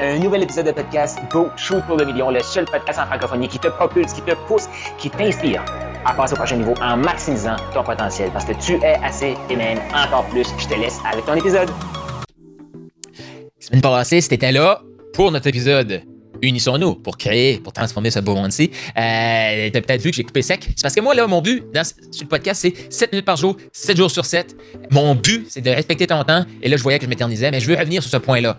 Un nouvel épisode de podcast Go Shoot pour le million, le seul podcast en francophonie qui te propulse, qui te pousse, qui t'inspire à passer au prochain niveau en maximisant ton potentiel parce que tu es assez et même encore plus. Je te laisse avec ton épisode. Semaine passée, c'était là pour notre épisode Unissons-nous pour créer, pour transformer ce beau monde-ci. Euh, T'as peut-être vu que j'ai coupé sec. C'est parce que moi, là, mon but dans, sur le podcast, c'est 7 minutes par jour, 7 jours sur 7. Mon but, c'est de respecter ton temps. Et là, je voyais que je m'éternisais, mais je veux revenir sur ce point-là.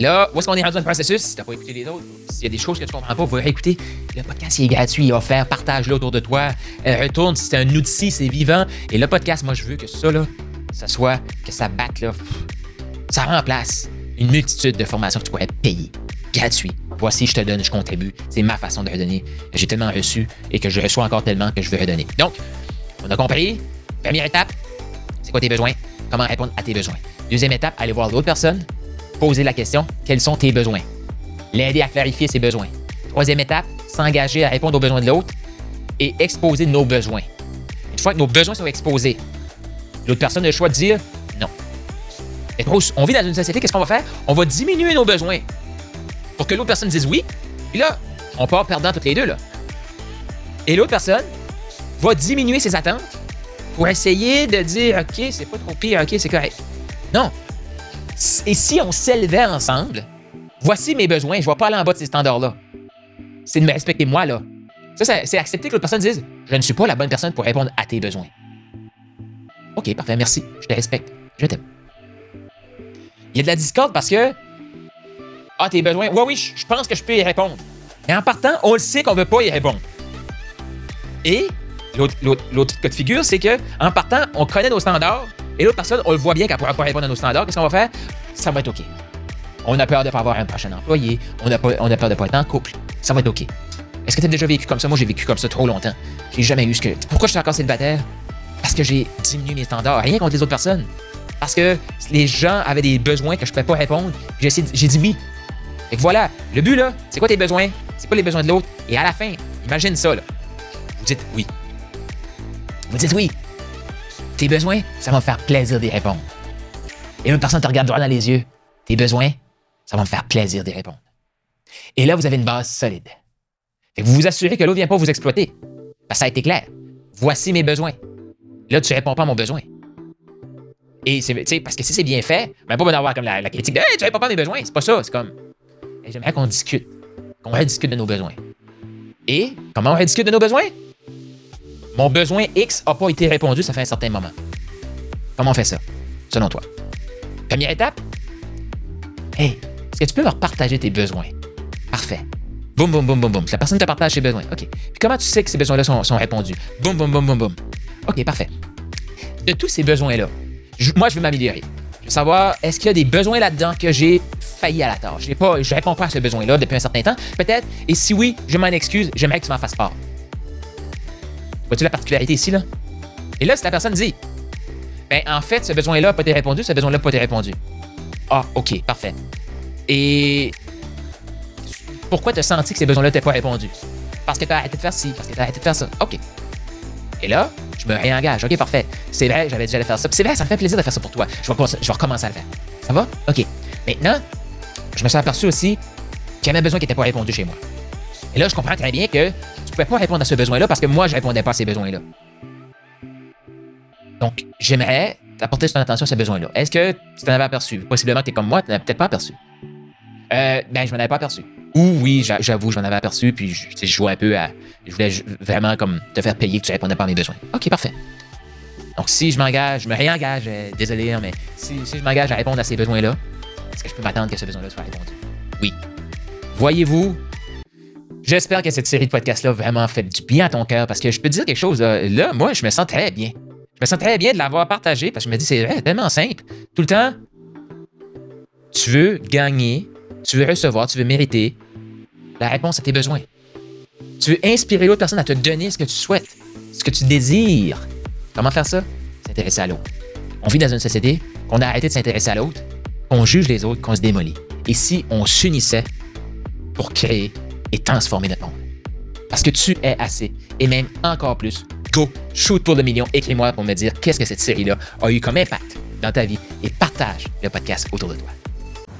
Là, où est-ce qu'on est rendu dans le processus? Si t'as pas écouté les autres, s'il y a des choses que tu comprends pas, va écouter. Le podcast, il est gratuit, il est offert. Partage-le autour de toi. Euh, retourne, c'est un outil, c'est vivant. Et le podcast, moi, je veux que ça, là, ça soit, que ça batte, là, ça remplace une multitude de formations que tu pourrais payer. Gratuit. Voici, je te donne, je contribue. C'est ma façon de redonner. J'ai tellement reçu et que je reçois encore tellement que je veux redonner. Donc, on a compris. Première étape, c'est quoi tes besoins? Comment répondre à tes besoins? Deuxième étape, aller voir l'autre personne, poser la question, quels sont tes besoins? L'aider à clarifier ses besoins. Troisième étape, s'engager à répondre aux besoins de l'autre et exposer nos besoins. Une fois que nos besoins sont exposés, l'autre personne a le choix de dire non. On vit dans une société, qu'est-ce qu'on va faire? On va diminuer nos besoins pour que l'autre personne dise oui. Et là, on part perdant toutes les deux. Et l'autre personne va diminuer ses attentes pour essayer de dire OK, c'est pas trop pire, OK, c'est correct. Non. Et si on s'élevait ensemble, voici mes besoins, je ne vais pas aller en bas de ces standards-là. C'est de me respecter moi, là. Ça, c'est accepter que l'autre personne dise Je ne suis pas la bonne personne pour répondre à tes besoins. OK, parfait, merci. Je te respecte. Je t'aime. Il y a de la discorde parce que ah, tes besoins. Oui, oui, je pense que je peux y répondre. Mais en partant, on le sait qu'on veut pas y répondre. Et l'autre cas de figure, c'est que en partant, on connaît nos standards et l'autre personne, on le voit bien qu'elle ne pourra pas répondre à nos standards. Qu'est-ce qu'on va faire? Ça va être OK. On a peur de ne pas avoir un prochain employé. On a, peur de ne pas être en couple. Ça va être OK. Est-ce que tu as déjà vécu comme ça? Moi, j'ai vécu comme ça trop longtemps. J'ai jamais eu ce que. Pourquoi je suis encore célibataire? Parce que j'ai diminué mes standards. Rien contre les autres personnes. Parce que les gens avaient des besoins que je ne pouvais pas répondre. J'ai dit oui. Que voilà, le but là, c'est quoi tes besoins? C'est quoi les besoins de l'autre? Et à la fin, imagine ça là. Vous dites oui. Vous dites oui. Tes besoins, ça va me faire plaisir d'y répondre. Et une personne te regarde droit dans les yeux. Tes besoins, ça va me faire plaisir d'y répondre. Et là, vous avez une base solide. Fait vous vous assurez que l'autre ne vient pas vous exploiter. Parce que ça a été clair. Voici mes besoins. Là, tu réponds pas à mon besoin. Et c'est, parce que si c'est bien fait, ben pas d'avoir comme la, critique de Hey, tu réponds pas à mes besoins. C'est pas ça. C'est comme J'aimerais qu'on discute. Qu'on rediscute de nos besoins. Et comment on rediscute de nos besoins? Mon besoin X n'a pas été répondu, ça fait un certain moment. Comment on fait ça, selon toi? Première étape? Hey, est-ce que tu peux me partager tes besoins? Parfait. Boum, boum, boum, boum, boum. La personne te partage ses besoins. OK. Puis comment tu sais que ces besoins-là sont, sont, répondus? Boum, boum, boum, boum, boum. OK, parfait. De tous ces besoins-là, moi, je veux m'améliorer. Je veux savoir, est-ce qu'il y a des besoins là-dedans que j'ai failli à la tâche? Pas, je réponds pas à ce besoin-là depuis un certain temps, peut-être. Et si oui, je m'en excuse, j'aimerais que tu m'en fasses part. Vois-tu la particularité ici, là? Et là, si la personne dit, ben, en fait, ce besoin-là n'a pas été répondu, ce besoin-là n'a pas été répondu. Ah, OK, parfait. Et pourquoi tu as senti que ces besoins-là n'étaient pas répondus? Parce que tu as arrêté de faire ci, parce que tu as arrêté de faire ça. OK. Et là, je me réengage. OK, parfait. C'est vrai, j'avais déjà faire ça. c'est vrai, ça me fait plaisir de faire ça pour toi. Je vais, je vais recommencer à le faire. Ça va? OK. Maintenant, je me suis aperçu aussi qu'il y avait un besoin qui n'était pas répondu chez moi. Et là, je comprends très bien que pouvais pas répondre à ce besoin-là parce que moi, je répondais pas à ces besoins-là. Donc, j'aimerais apporter ton attention à ces besoins-là. Est-ce que tu t'en avais aperçu? Possiblement que tu es comme moi, tu n'en avais peut-être pas aperçu. Euh, ben, je m'en avais pas aperçu. Ou oui, j'avoue, je m'en avais aperçu, puis je, je, jouais un peu à. Je voulais vraiment te faire payer que tu répondais pas à mes besoins. OK, parfait. Donc, si je m'engage, je me réengage, euh, désolé, hein, mais si, si je m'engage à répondre à ces besoins-là, est-ce que je peux m'attendre que ce besoin-là soit répondu? Oui. Voyez-vous, j'espère que cette série de podcasts-là vraiment fait du bien à ton cœur parce que je peux te dire quelque chose. Là, moi, je me sens très bien. Je me sens très bien de l'avoir partagé parce que je me dis, c'est tellement simple. Tout le temps, tu veux gagner, tu veux recevoir, tu veux mériter la réponse à tes besoins. Tu veux inspirer l'autre personne à te donner ce que tu souhaites, ce que tu désires. Comment faire ça? S'intéresser à l'autre. On vit dans une société qu'on a arrêté de s'intéresser à l'autre on juge les autres, qu'on se démolit. Et si on s'unissait pour créer et transformer notre monde? Parce que tu es assez, et même encore plus. Go, shoot pour le million, écris-moi pour me dire qu'est-ce que cette série-là a eu comme impact dans ta vie et partage le podcast autour de toi.